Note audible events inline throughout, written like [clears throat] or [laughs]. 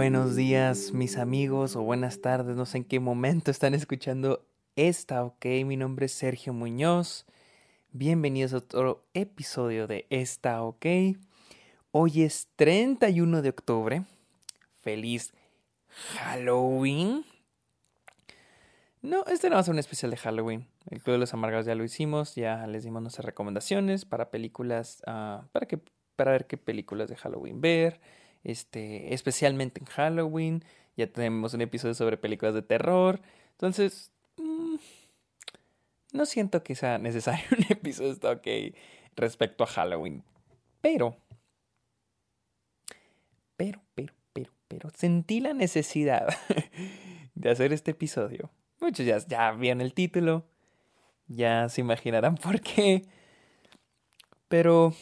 Buenos días, mis amigos, o buenas tardes, no sé en qué momento están escuchando esta, ok. Mi nombre es Sergio Muñoz. Bienvenidos a otro episodio de Esta, ok. Hoy es 31 de octubre. Feliz Halloween. No, este no va a ser un especial de Halloween. El Club de los Amargados ya lo hicimos, ya les dimos nuestras recomendaciones para películas, ah, para, que, para ver qué películas de Halloween ver este, especialmente en Halloween. Ya tenemos un episodio sobre películas de terror. Entonces, mm, no siento que sea necesario [laughs] un episodio de ok respecto a Halloween. Pero, pero, pero, pero, pero, sentí la necesidad [laughs] de hacer este episodio. Muchos ya, ya vieron el título, ya se imaginarán por qué. Pero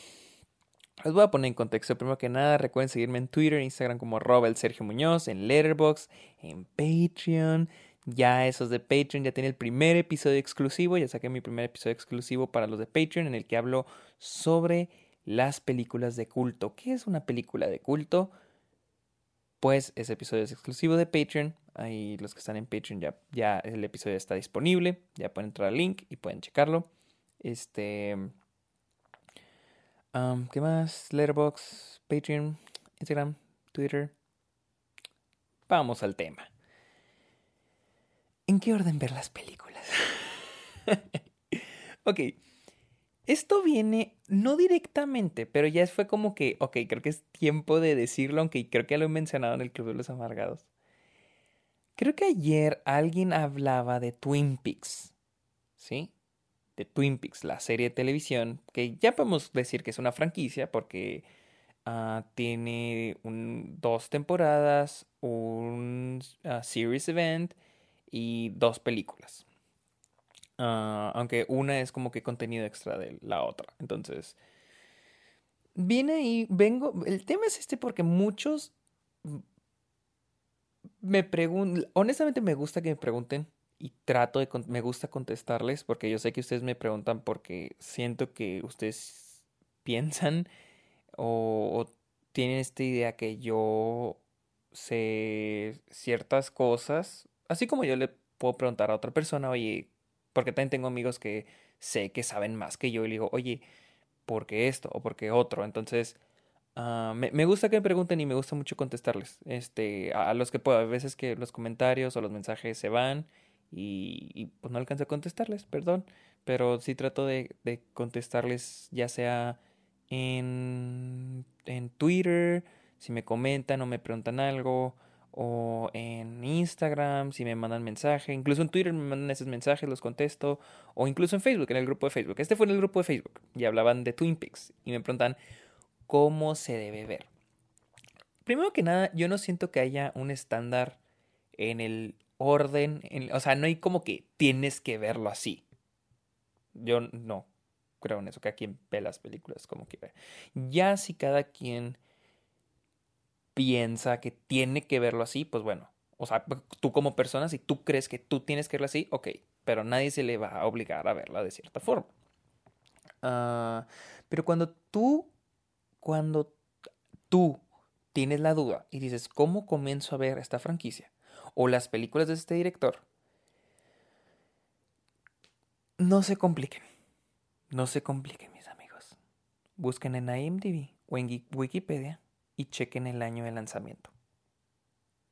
les voy a poner en contexto. Primero que nada, recuerden seguirme en Twitter Instagram como Robert Sergio Muñoz, en Letterboxd, en Patreon. Ya esos de Patreon ya tiene el primer episodio exclusivo. Ya saqué mi primer episodio exclusivo para los de Patreon en el que hablo sobre las películas de culto. ¿Qué es una película de culto? Pues ese episodio es exclusivo de Patreon. Ahí los que están en Patreon ya, ya el episodio está disponible. Ya pueden entrar al link y pueden checarlo. Este. ¿Qué más? Letterboxd, Patreon, Instagram, Twitter. Vamos al tema. ¿En qué orden ver las películas? [laughs] ok. Esto viene no directamente, pero ya fue como que, ok, creo que es tiempo de decirlo, aunque creo que ya lo he mencionado en el Club de los Amargados. Creo que ayer alguien hablaba de Twin Peaks, ¿sí? De Twin Peaks, la serie de televisión, que ya podemos decir que es una franquicia porque ah, tiene dos temporadas, un ah, series event y dos películas. Ah, aunque una es como que contenido extra de la otra. Entonces, viene y vengo. El tema es este porque muchos me preguntan. Honestamente, me gusta que me pregunten y trato de, me gusta contestarles porque yo sé que ustedes me preguntan porque siento que ustedes [laughs] piensan o, tienen esta idea que yo sé ciertas cosas, así como yo le puedo preguntar a otra persona, oye, porque también tengo amigos que sé que saben más que yo y le digo, oye, ¿por qué esto o por qué otro? Entonces, ah, me, me, gusta que me pregunten y me gusta mucho contestarles. Este, a, a los que puedo, a veces que los comentarios o los mensajes se van y, pues no alcanzo a contestarles, perdón, pero sí trato de, de contestarles ya sea en, en Twitter, si me comentan o me preguntan algo, o en Instagram, si me mandan mensaje, incluso en Twitter me mandan esos mensajes, los contesto, o incluso en Facebook, en el grupo de Facebook. Este fue en el grupo de Facebook y hablaban de Twin Peaks y me preguntan cómo se debe ver. Primero que nada, yo no siento que haya un estándar en el orden, o sea, no hay como que tienes que verlo así. Yo no creo en eso, que a quien ve las películas como quiera. Ya si cada quien piensa que tiene que verlo así, pues bueno, o sea, tú como persona, si tú crees que tú tienes que verlo así, ok, pero nadie se le va a obligar a verla de cierta forma. Ah, pero cuando tú, cuando tú tienes la duda y dices, ¿cómo comienzo a ver esta franquicia? O las películas de este director, no se compliquen. No se compliquen, mis amigos. Busquen en IMDb o en Wikipedia y chequen el año de lanzamiento.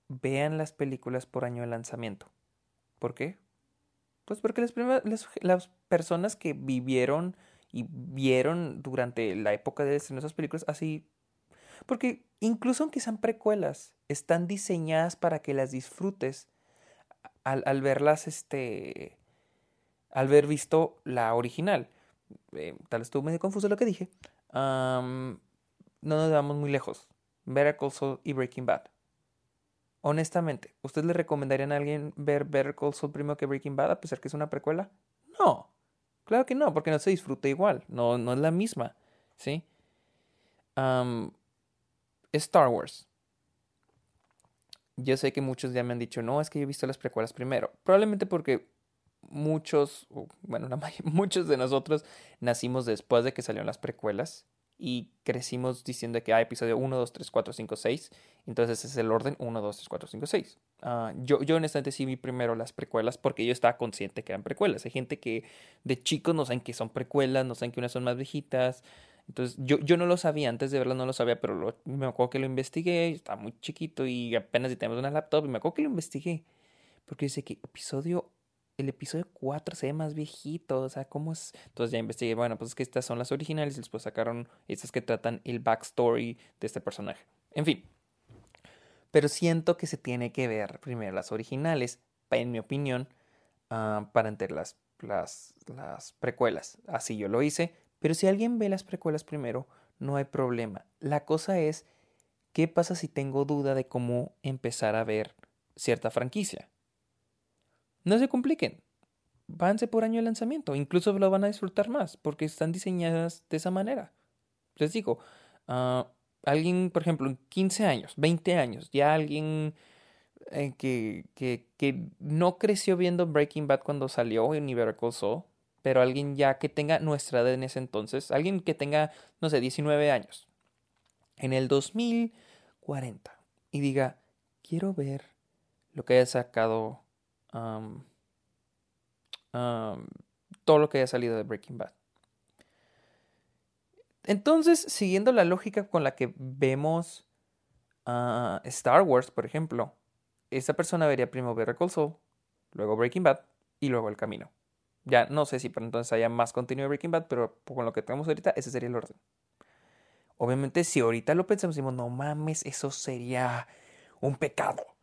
Vean las películas por año de lanzamiento. ¿Por qué? Pues porque las, personas que vivieron y vieron durante la época de esas películas así porque incluso aunque sean precuelas, están diseñadas para que las disfrutes al, verlas, este, al ver visto la original. Eh, tal vez estuvo medio confuso lo que dije. no nos vamos muy lejos. Better Call Saul y Breaking Bad. Honestamente, ¿ustedes le recomendarían a alguien ver Better Call Saul primero que Breaking Bad a pesar que es una precuela? No. Claro que no, porque no se disfruta igual. No, no es la misma. ¿Sí? Star Wars. Yo sé que muchos ya me han dicho, no, es que yo he visto las precuelas primero. Probablemente porque muchos, bueno, [laughs] muchos de nosotros nacimos después de que salieron las precuelas y crecimos diciendo que hay episodio 1, 2, 3, 4, 5, 6. Entonces ese es el orden 1, 2, 3, 4, 5, 6. Uh, yo, yo honestamente sí vi primero las precuelas porque yo estaba consciente que eran precuelas. Hay gente que de chicos no saben que son precuelas, no saben que unas son más viejitas. Entonces yo, yo no lo sabía, antes de verlo no lo sabía, pero lo, me acuerdo que lo investigué, estaba muy chiquito y apenas si tenemos una laptop y me acuerdo que lo investigué. Porque dice que episodio el episodio 4 se ve más viejito, o sea, ¿cómo es? Entonces ya investigué, bueno, pues es que estas son las originales y después sacaron estas que tratan el backstory de este personaje. En fin. Pero siento que se tiene que ver primero las originales, en mi opinión, uh, para entender las, las, las precuelas. Así yo lo hice. Pero si alguien ve las precuelas primero, no hay problema. La cosa es, ¿qué pasa si tengo duda de cómo empezar a ver cierta franquicia? No se compliquen. Váyanse por año de lanzamiento. Incluso lo van a disfrutar más porque están diseñadas de esa manera. Les digo, uh, alguien, por ejemplo, en 15 años, 20 años, ya alguien eh, que, que, que, no creció viendo Breaking Bad cuando salió en Universal Soul, pero alguien ya que tenga nuestra edad en ese entonces, alguien que tenga, no sé, 19 años, en el 2040, y diga, quiero ver lo que haya sacado todo lo que haya salido de Breaking Bad. Entonces, siguiendo la lógica con la que vemos Star Wars, por ejemplo, esa persona vería primero Better Call Saul, luego Breaking Bad y luego El Camino. Ya no sé si por entonces haya más contenido de Breaking Bad, pero con lo que tenemos ahorita, ese sería el orden. Obviamente, si ahorita lo pensamos, decimos, no mames, eso sería un pecado.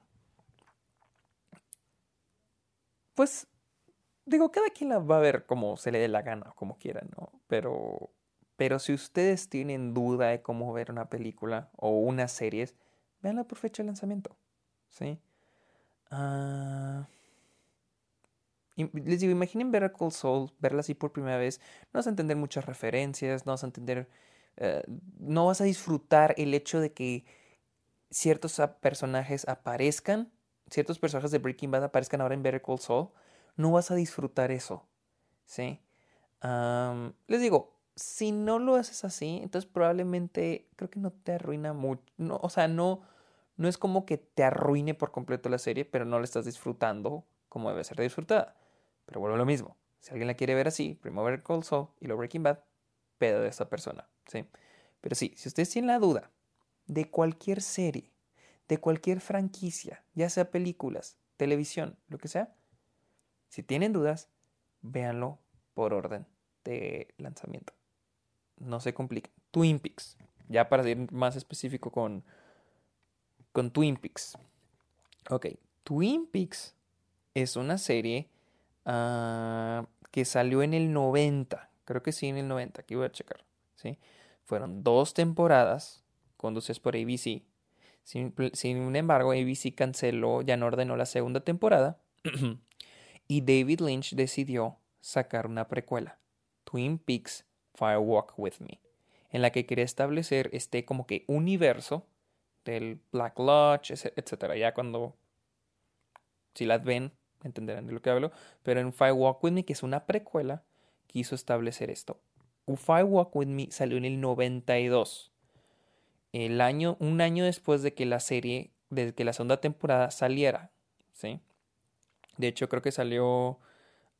pues digo, cada quien la va a ver como se le dé la gana, como quiera, ¿no? Pero, pero si ustedes tienen duda de cómo ver una película o unas series, véanla por fecha de lanzamiento, ¿sí? Ah, les digo, imaginen ver a Cold Soul, verla así por primera vez, no vas a entender muchas referencias, no vas a entender, eh, no vas a disfrutar el hecho de que ciertos personajes aparezcan ciertos personajes de Breaking Bad aparezcan ahora en Better Call Saul, no vas a disfrutar eso. ¿Sí? les digo, si no lo haces así, entonces probablemente creo que no te arruina mucho. No, o sea, no, no es como que te arruine por completo la serie, pero no la estás disfrutando como debe ser disfrutada. Pero vuelvo a lo mismo. Si alguien la quiere ver así, primero Better Call Saul y luego Breaking Bad, pedo de esa persona. ¿sí? Pero sí, si ustedes tienen la duda de cualquier serie de cualquier franquicia, ya sea películas, televisión, lo que sea. Si tienen dudas, véanlo por orden de lanzamiento. No se compliquen. Twin Peaks. Ya para ser más específico con, con Twin Peaks. Ok, Twin Peaks es una serie uh, que salió en el 90. Creo que sí, en el 90. Aquí voy a checar. ¿sí? Fueron dos temporadas conducidas por ABC. Sin, embargo, ABC canceló, ya no ordenó la segunda temporada [clears throat] y David Lynch decidió sacar una precuela, Twin Peaks Fire Walk With Me, en la que quería establecer este como que universo del Black Lodge, etcétera. Ya cuando, si las ven, entenderán de lo que hablo, pero en Fire Walk With Me, que es una precuela, quiso establecer esto. Fire Walk With Me salió en el 92 el año, un año después de que la serie, desde que la segunda temporada saliera, ¿sí? De hecho, creo que salió,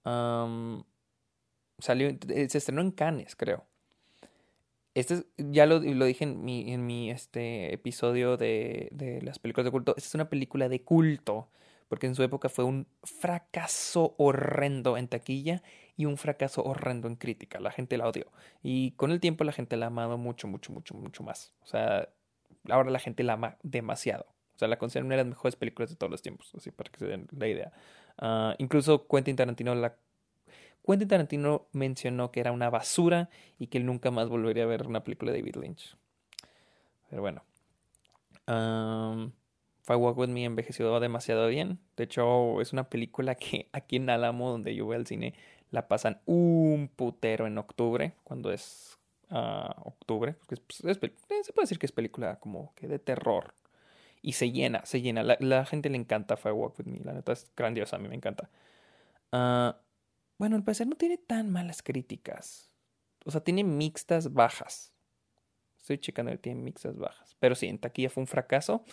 salió, eh, se estrenó en Cannes, creo. Este ya lo, lo, dije en mi, en mi este, episodio de, de las películas de culto. Esta es una película de culto porque en su época fue un fracaso horrendo en taquilla y un fracaso horrendo en crítica. La gente la odió. Y con el tiempo la gente la ha amado mucho, mucho, mucho, mucho más. O sea, ahora la gente la ama demasiado. O sea, la consideran una de las mejores películas de todos los tiempos, así para que se den la idea. Uh, incluso Quentin Tarantino la Quentin Tarantino mencionó que era una basura y que él nunca más volvería a ver una película de David Lynch. Pero bueno. Um, Fire Walk With Me envejeció demasiado bien. De hecho, es una película [laughs] que aquí en Álamo, donde yo voy al cine, la pasan un putero en octubre, cuando es uh, octubre. Pues, eh, se puede decir que es película como que de terror. Y se llena, se llena. La, gente le encanta Fire Walk With Me. La neta es grandiosa, a mí me encanta. Uh, bueno, al parecer no tiene tan malas críticas. O sea, tiene mixtas bajas. Estoy checando, tiene mixas bajas. Pero sí, en taquilla fue un fracaso.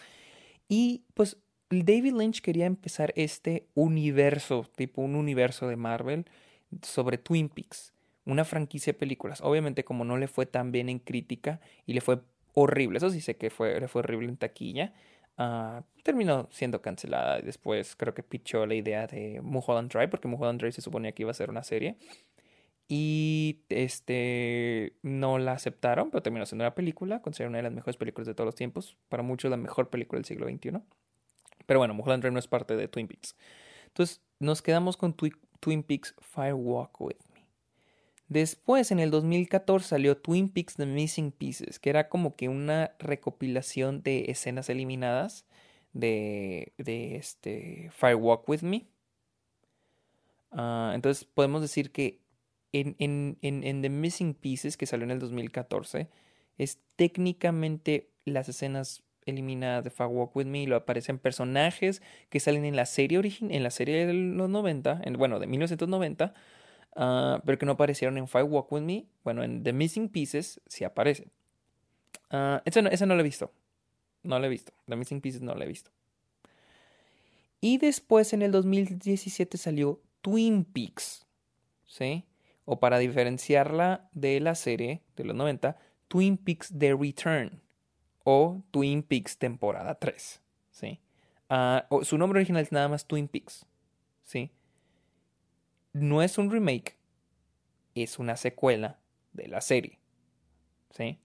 Y pues David Lynch quería empezar este universo, tipo un universo de Marvel sobre Twin Peaks, una franquicia de películas. Obviamente como no le fue tan bien en crítica y le fue horrible, eso sí sé que fue, le fue horrible en taquilla, uh, terminó siendo cancelada. Después creo que pichó la idea de Mulholland Drive, porque Mulholland Drive se suponía que iba a ser una serie. Y este no la aceptaron, pero terminó siendo una película, considerada una de las mejores películas de todos los tiempos, para muchos la mejor película del siglo XXI. Pero bueno, Mulholland Drive no es parte de Twin Peaks. Entonces nos quedamos con Twin Peaks Fire Walk With Me. Después, en el 2014, salió Twin Peaks The Missing Pieces, que era como que una recopilación de escenas eliminadas de, de este Fire Walk With Me. Uh, entonces podemos decir que en, en, en, en, The Missing Pieces, que salió en el 2014, es técnicamente las escenas eliminada de Far Walk With Me, lo aparecen personajes que salen en la serie original, en la serie de los 90, en, bueno, de 1990, ah, pero que no aparecieron en Fire Walk With Me. Bueno, en The Missing Pieces sí aparece. Uh, esa, no, no lo he visto. No lo he visto. The Missing Pieces no lo he visto. Y después en el 2017 salió Twin Peaks. ¿Sí? O para diferenciarla de la serie de los 90, Twin Peaks The Return o Twin Peaks temporada 3. ¿sí? Ah, su nombre original es nada más Twin Peaks. ¿sí? No es un remake, es una secuela de la serie. ¿sí?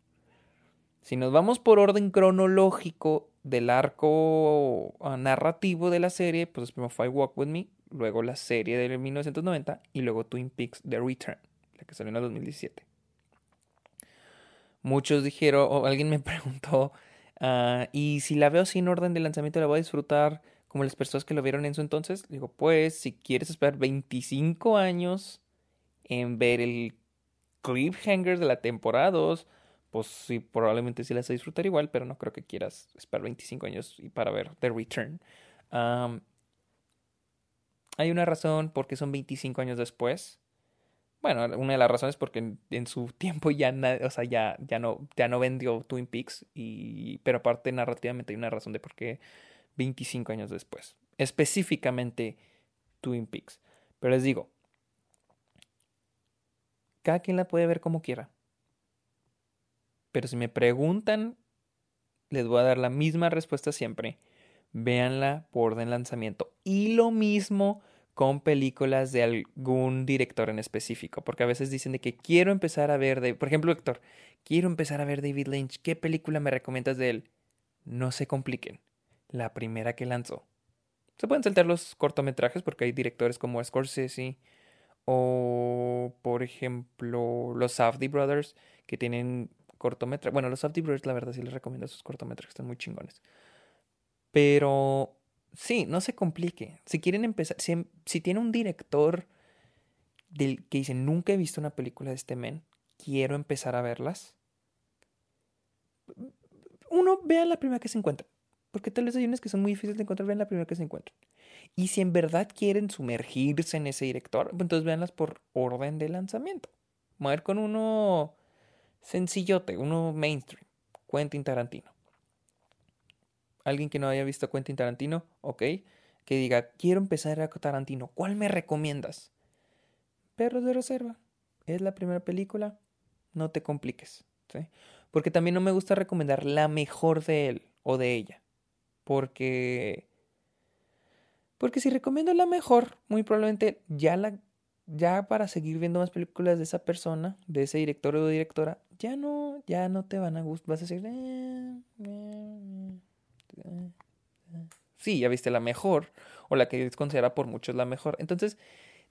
Si nos vamos por orden cronológico del arco ah, narrativo de la serie, pues primero Five Walk With Me, luego la serie de 1990 y luego Twin Peaks The Return, la que salió en el 2017 muchos dijeron, o alguien me [laughs] preguntó, uh, ¿y si la veo sin orden de lanzamiento la voy a disfrutar como las personas que lo vieron en su entonces? Digo, pues si quieres esperar 25 años en ver el cliffhanger de la temporada 2, pues sí, probablemente sí las vas a disfrutar igual, pero no creo que quieras esperar 25 años para ver The Return. Hay una razón por qué son 25 años después. Bueno, una de las razones porque en, su tiempo ya, no, vendió Twin Peaks, pero aparte narrativamente hay una razón de por qué 25 años después. Específicamente Twin Peaks. Pero les digo, cada quien la puede ver como quiera. Pero si me preguntan, les voy a dar la misma respuesta siempre. Véanla por orden lanzamiento. Y lo mismo con películas de algún director en específico, porque a veces dicen de que quiero empezar a ver, de, por ejemplo, Héctor, quiero empezar a ver David Lynch, ¿qué película me recomiendas de él? No se compliquen, la primera que lanzó. Se pueden saltar los cortometrajes porque hay directores como Scorsese o, por ejemplo, los Safdie Brothers que tienen cortometrajes. Bueno, los Safdie Brothers, la verdad, sí les recomiendo sus cortometrajes, están muy chingones. Pero sí, no se complique. Si quieren empezar, si, si tiene un director del que dice, nunca he visto una película de este men, quiero empezar a verlas. Uno, vea la primera que se encuentra. Porque tal vez hay unas que son muy difíciles de encontrar, vean la primera que se encuentran. Y si en verdad quieren sumergirse en ese director, pues entonces veanlas por orden de lanzamiento. Mover con uno sencillote, uno mainstream. Quentin Tarantino alguien que no haya visto Quentin Tarantino, ok, que diga, quiero empezar a Tarantino, ¿cuál me recomiendas? Perros de Reserva, es la primera película, no te compliques, ¿sí? Porque también no me gusta recomendar la mejor de él o de ella, porque... Porque si recomiendo la mejor, muy probablemente ya la ya para seguir viendo más películas de esa persona, de ese director o directora, ya no, ya no te van a gustar. Vas a decir, eh, eh, sí, ya viste la mejor, o la que es considerada por muchos la mejor. Entonces,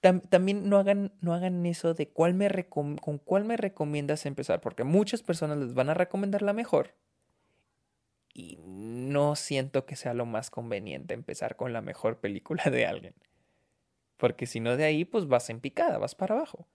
también no hagan, no hagan eso de cuál me con cuál me recomiendas empezar, porque muchas personas les van a recomendar la mejor. Y no siento que sea lo más conveniente empezar con la mejor película de alguien. Porque si no de ahí, pues vas en picada, vas para abajo.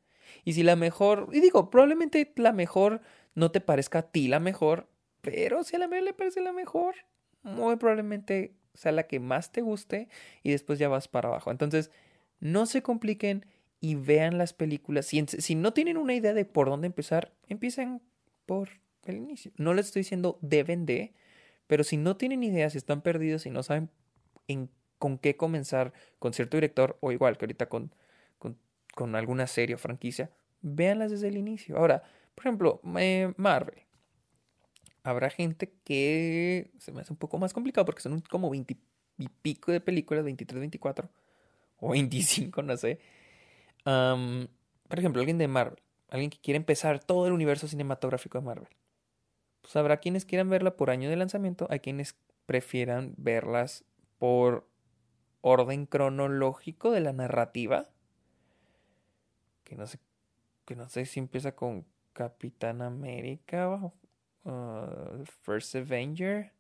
Y si la mejor, y digo, probablemente la mejor no te parezca a ti la mejor, pero si a la mejor le parece la mejor, muy probablemente sea la que más te guste y después ya vas para abajo. Entonces, no se compliquen y vean las películas. Si, si no tienen una idea de por dónde empezar, empiecen por el inicio. No les estoy diciendo deben de, pero si no tienen ideas, si están perdidos y no saben en, con qué comenzar con cierto director, o igual que ahorita con, con, con alguna serie o franquicia, véanlas desde el inicio. Ahora, por ejemplo, eh, Marvel. Habrá gente que se me hace un poco más complicado porque son como 20 y pico de películas, 23, 24 o 25, no sé. por ejemplo, alguien de Marvel, alguien que quiere empezar todo el universo cinematográfico de Marvel. Pues habrá quienes quieran verla por año de lanzamiento, hay quienes prefieran verlas por orden cronológico de la narrativa. Que no sé, que no sé si empieza con Capitán América o uh, First Avenger.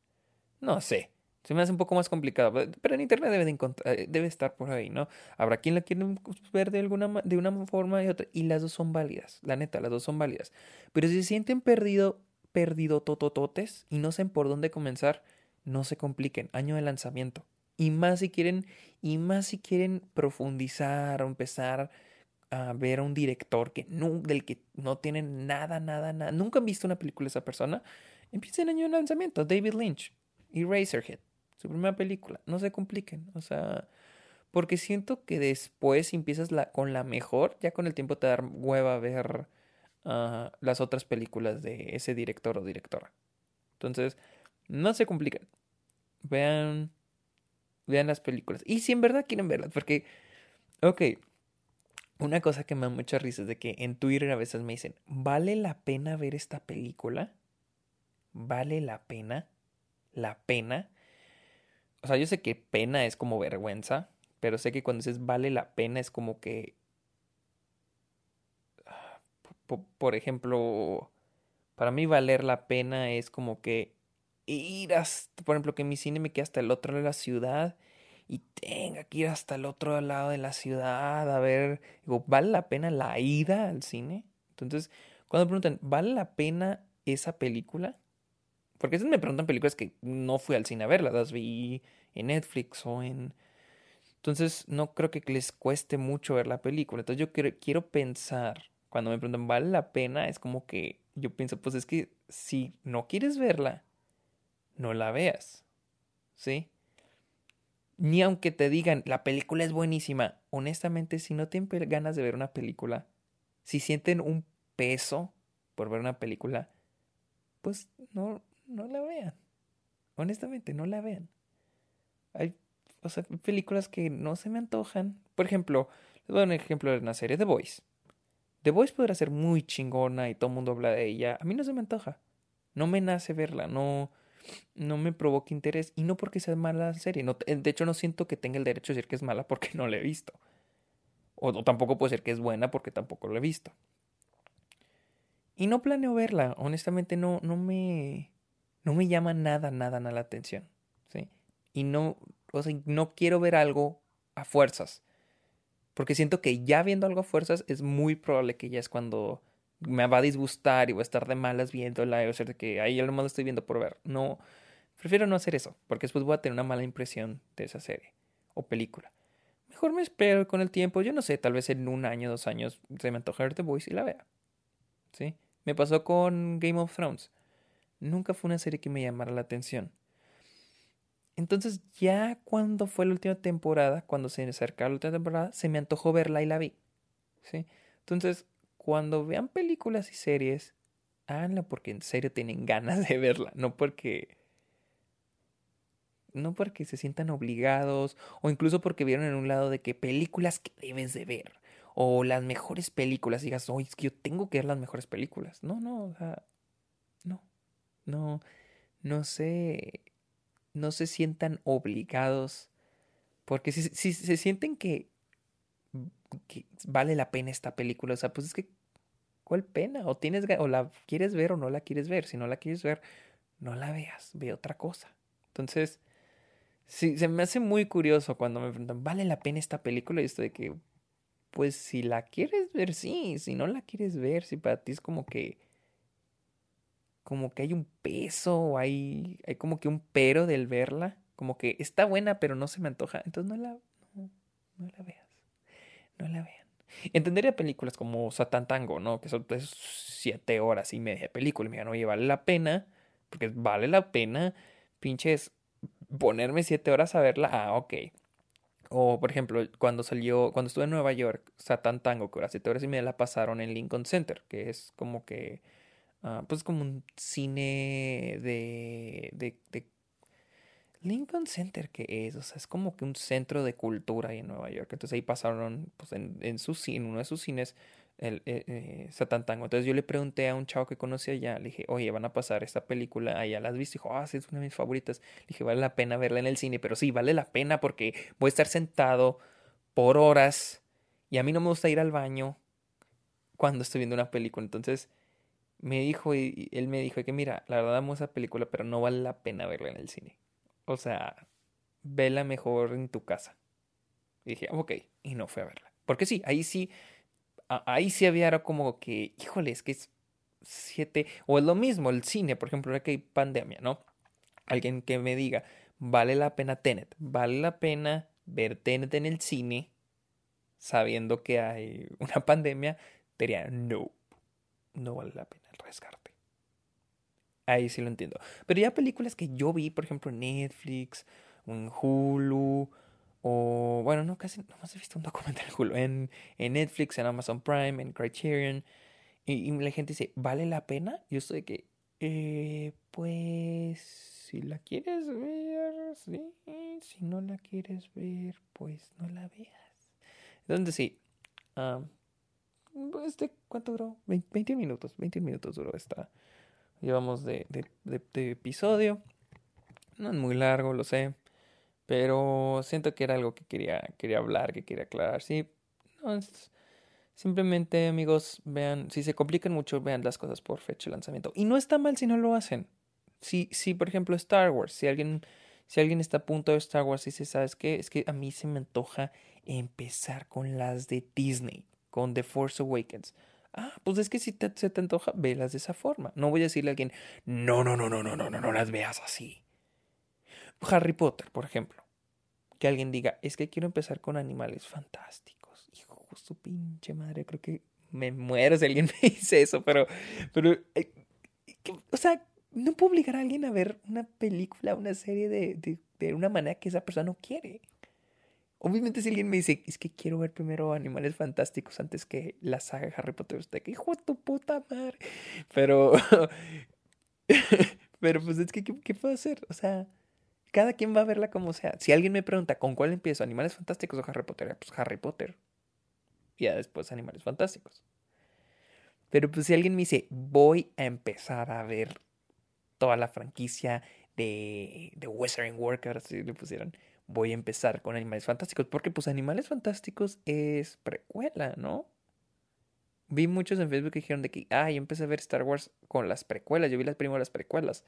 No sé. Se me hace un poco más complicado, pero en internet debe, de eh, debe estar por ahí, ¿no? Habrá quien la quiere ver de alguna de una forma y otra, y las dos son válidas, la neta, las dos son válidas. Pero si se sienten perdido, perdido totototes y no saben por dónde comenzar, no se compliquen, año de lanzamiento. Y más si quieren, y más si quieren profundizar o empezar a ver a un director que del que no tienen nada, nada, nada, nunca han visto una película de esa persona, empiecen año de lanzamiento, David Lynch y Razorhead su primera película. No se compliquen, o sea, porque siento que después empiezas la, con la mejor, ya con el tiempo te da hueva ver uh, las otras películas de ese director o directora. Entonces, no se compliquen. Vean, vean las películas. Y si en verdad quieren verlas, porque, ok, una cosa que me da mucha risa es de que en Twitter a veces me dicen, ¿vale la pena ver esta película? ¿Vale la pena? ¿La pena? O sea, yo sé que pena es como vergüenza, pero sé que cuando dices vale la pena es como que... Por ejemplo, para mí valer la pena es como que ir hasta, por ejemplo, que mi cine me quede hasta el otro lado de la ciudad y tenga que ir hasta el otro lado de la ciudad a ver, digo, ¿vale la pena la ida al cine? Entonces, cuando me preguntan, ¿vale la pena esa película? Porque a veces me preguntan películas que no fui al cine a verlas, las vi en Netflix o en... Entonces no creo que les cueste mucho ver la película. Entonces yo quiero, quiero pensar, cuando me preguntan, ¿vale la pena? Es como que yo pienso, pues es que si no quieres verla, no la veas. ¿Sí? Ni aunque te digan, la película es buenísima. Honestamente, si no tienen ganas de ver una película, si sienten un peso por ver una película, pues no, no la vean. Honestamente, no la vean. Hay o sea, películas que no se me antojan. Por ejemplo, les voy a dar un ejemplo de una serie, The Voice. The Voice podrá ser muy chingona y todo el mundo habla de ella. A mí no se me antoja. No me nace verla, no, no me provoca interés. Y no porque sea mala la serie. No, de hecho, no siento que tenga el derecho de decir que es mala porque [laughs] no la he visto. O, o tampoco puedo decir que es buena porque tampoco la he visto. Y no planeo verla. Honestamente, no, no me no me llama nada, nada, nada la atención. ¿sí? Y no, o sea, no quiero ver algo a fuerzas. Porque siento que ya viendo algo a fuerzas es muy probable que ya es cuando me va a disgustar y voy a estar de malas viéndola. O sea, que ahí a lo estoy viendo por ver. No, prefiero no hacer eso. Porque después voy a tener una mala impresión de esa serie o película. Mejor me espero con el tiempo. Yo no sé, tal vez en un año, dos años se me antoja ver The Voice y la vea. ¿Sí? Me pasó con Game of Thrones nunca fue una serie que me llamara la atención. Entonces ya cuando fue la última temporada, cuando se acercaba la última temporada, se me antojó verla y la vi. ¿sí? Entonces, cuando vean películas y series, háganla porque en serio tienen ganas de verla, no porque no porque se sientan obligados o incluso porque vieron en un lado de que películas que debes de ver o las mejores películas digas, oye, es que yo tengo que ver las mejores películas. No, no, o sea, no. No, no sé, no se sientan obligados, porque si, se sienten que, vale la pena esta película, o sea, pues es que, ¿cuál pena? O tienes, o la quieres ver o no la quieres ver, si no la quieres ver, no la veas, ve otra cosa. Entonces, sí, se me hace muy curioso cuando me preguntan, ¿vale la pena esta película? Y esto de que, pues si la quieres ver, sí, si no la quieres ver, si para ti es como que como que hay un peso, hay, hay como que un pero del verla, como que está buena pero no se me antoja, entonces no la, no, la veas, no la vean. Entendería películas como Satan Tango, ¿no? Que son pues, siete horas y media de película. Y me digan, oye, vale la pena, porque vale la pena, pinches, ponerme siete horas a verla. Ah, ok. O, por ejemplo, cuando salió, cuando estuve en Nueva York, Satan Tango, que ahora siete horas y media la pasaron en Lincoln Center, que es como que, uh, pues como un cine de, de, de Lincoln Center, ¿qué es? O sea, es como que un centro de cultura ahí en Nueva York. Entonces ahí pasaron, pues en, en, su, en uno de sus cines, el eh, eh, Tango. Entonces yo le pregunté a un chavo que conocía allá, le dije, oye, van a pasar esta película, allá la has visto. dijo, ah, sí, es una de mis favoritas. Le dije, vale la pena verla en el cine, pero sí, vale la pena porque voy a estar sentado por horas y a mí no me gusta ir al baño cuando estoy viendo una película. Entonces me dijo, y él me dijo que mira, la verdad amo esa película, pero no vale la pena verla en el cine. O sea, vela mejor en tu casa. Y dije, ok, y no fue a verla. Porque sí, ahí sí, ahí sí había como que, híjole, es que es siete, o es lo mismo, el cine, por ejemplo, ahora que hay pandemia, ¿no? Alguien que me diga, vale la pena Tenet, vale la pena ver Tenet en el cine, sabiendo que hay [laughs] una pandemia, diría, no, no vale la pena el rescate. Ahí sí lo entiendo. Pero ya películas que yo vi, por ejemplo, en Netflix, en Hulu, o bueno, no, casi no más he visto un documental en Hulu, en, Netflix, en Amazon Prime, en Criterion, y, la gente dice, ¿vale la pena? Yo estoy que, eh, pues, si la quieres ver, sí, si no la quieres ver, pues no la veas. Entonces sí, este, ¿cuánto duró? 20 minutos, 20 minutos duró esta llevamos de, de, episodio. No es muy largo, lo sé. Pero siento que era algo que quería, quería hablar, que quería aclarar. Sí, no, simplemente amigos, vean, si se complican mucho, vean las cosas por fecha de lanzamiento. Y no está mal si no lo hacen. Si, si por ejemplo, Star Wars, si alguien, si alguien está a punto de Star Wars y dice, ¿sabes qué? Es que a mí se me antoja empezar con las de Disney, con The Force Awakens. Ah, pues es que si te, se te antoja, velas de esa forma. No voy a decirle a alguien, no, no, no, no, no, no, no, no las veas así. Harry Potter, por ejemplo. Que alguien diga, es que quiero empezar con animales fantásticos. Hijo, su pinche madre, creo que me muero si alguien [laughs] me dice eso, pero, pero, eh, o sea, no puedo obligar a alguien a ver una película, una serie de, de, de una manera que esa persona no quiere. Obviamente si alguien me dice, es que quiero ver primero Animales Fantásticos antes que la saga de Harry Potter, usted que hijo de tu puta madre. Pero, [laughs] pero pues es que, ¿qué, puedo hacer? O sea, cada quien va a verla como sea. Si alguien me pregunta, ¿con cuál empiezo? ¿Animales Fantásticos o Harry Potter? Pues Harry Potter. Y después Animales Fantásticos. Pero pues si alguien me dice, voy a empezar a ver toda la franquicia de, de Western ahora sí le pusieron voy a empezar con Animales Fantásticos, porque pues Animales Fantásticos es precuela, ¿no? Vi muchos en Facebook que dijeron de que, ah, yo empecé a ver Star Wars con las precuelas, yo vi las primeras precuelas.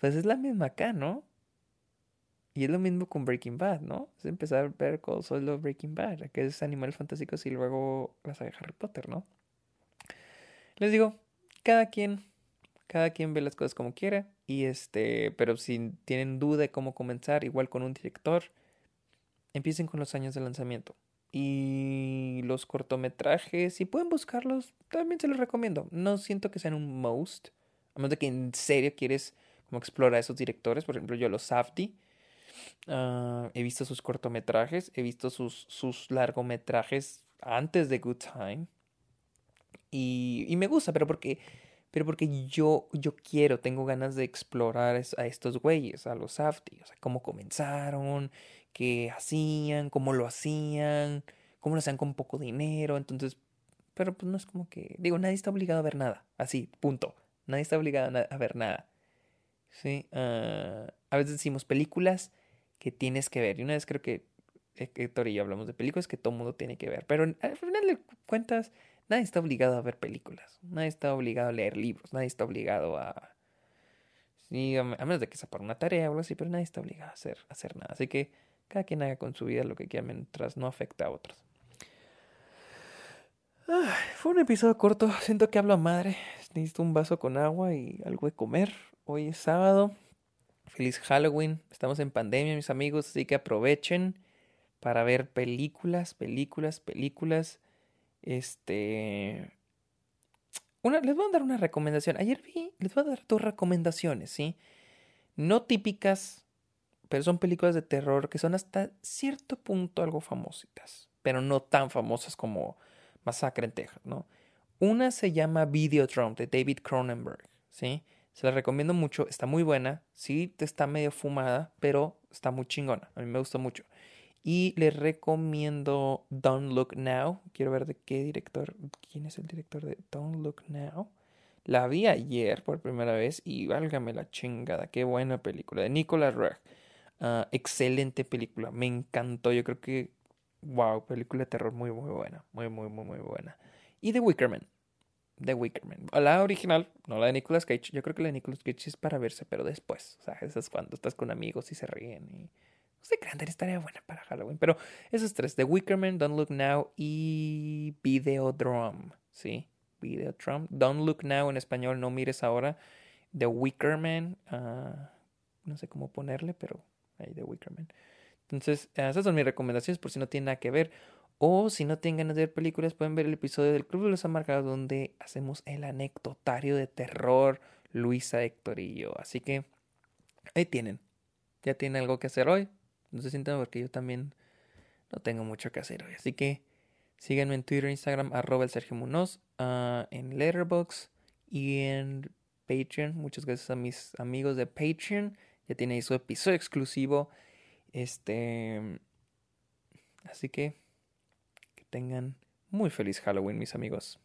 Pues es la misma acá, ¿no? Y es lo mismo con Breaking Bad, ¿no? Es empezar a ver solo Breaking Bad, que es Animales Fantásticos y luego la saga Harry Potter, ¿no? Les digo, cada quien cada quien ve las cosas como quiera. Y este, pero si tienen duda de cómo comenzar, igual con un director, empiecen con los años de lanzamiento. Y los cortometrajes, si pueden buscarlos, también se los recomiendo. No siento que sean un most. A menos de que en serio quieres como explorar esos directores. Por ejemplo, yo los Safdie. Ah, he visto sus cortometrajes, he visto sus, sus largometrajes antes de Good Time. Y, y me gusta, pero porque pero porque yo, yo quiero, tengo ganas de explorar a estos güeyes, a los Safdie, o sea, cómo comenzaron, qué hacían, cómo lo hacían, cómo lo hacían con poco dinero, entonces, pero pues no es como que, digo, nadie está obligado a ver nada, así, punto, nadie está obligado a, ver nada, ¿sí? Ah, a veces decimos películas que tienes que ver, y una vez creo que Héctor y yo hablamos de películas que todo mundo tiene que ver, pero al final de cuentas Nadie está obligado a ver películas, nadie está obligado a leer libros, nadie está obligado a... Sí, a menos de que sea para una tarea o algo así, pero nadie está obligado a hacer, hacer nada. Así que cada quien haga con su vida lo que quiera mientras no afecte a otros. fue un episodio corto, siento que hablo a madre. Necesito un vaso con agua y algo de comer. Hoy es sábado. Feliz Halloween. Estamos en pandemia, mis amigos, así que aprovechen para ver películas, películas, películas. Este. Una, les voy a dar una recomendación. Ayer vi, les voy a dar dos recomendaciones, ¿sí? No típicas, pero son películas de terror que son hasta cierto punto algo famositas, pero no tan famosas como Masacre en Texas, ¿no? Una se llama Videodrome de David Cronenberg, ¿sí? Se la recomiendo mucho, está muy buena, sí, está medio fumada, pero está muy chingona, a mí me gustó mucho. Y les recomiendo Don't Look Now. Quiero ver de qué director. ¿Quién es el director de Don't Look Now? La vi ayer por primera vez y válgame la chingada. Qué buena película. De Nicolas Roeg. Ah, excelente película. Me encantó. Yo creo que. Wow, película de terror muy, muy buena. Muy, muy, muy, muy buena. Y The Wickerman. The Wickerman. La original, no la de Nicolas Cage. Yo creo que la de Nicolas Cage es para verse, pero después. O sea, esa es cuando estás con amigos y se ríen y no sé, Grande estaría buena para Halloween. Pero esos tres: The Wickerman, Don't Look Now y Videodrome. ¿Sí? Videodrome. Don't Look Now en español, no mires ahora. The Wickerman. Uh, no sé cómo ponerle, pero ahí The Wickerman. Entonces, esas son mis recomendaciones por si no tienen nada que ver. O si no tienen ganas de ver películas, pueden ver el episodio del Club de los Amargados donde hacemos el anecdotario de terror, Luisa, Héctor y yo. Así que ahí tienen. Ya tienen algo que hacer hoy. No se sientan porque yo también no tengo mucho que hacer hoy. Así que síganme en Twitter, Instagram, arroba el Sergio Munoz, uh, en Letterboxd y en Patreon. Muchas gracias a mis amigos de Patreon. Ya tiene su episodio exclusivo. Este. Así que que tengan muy feliz Halloween, mis amigos.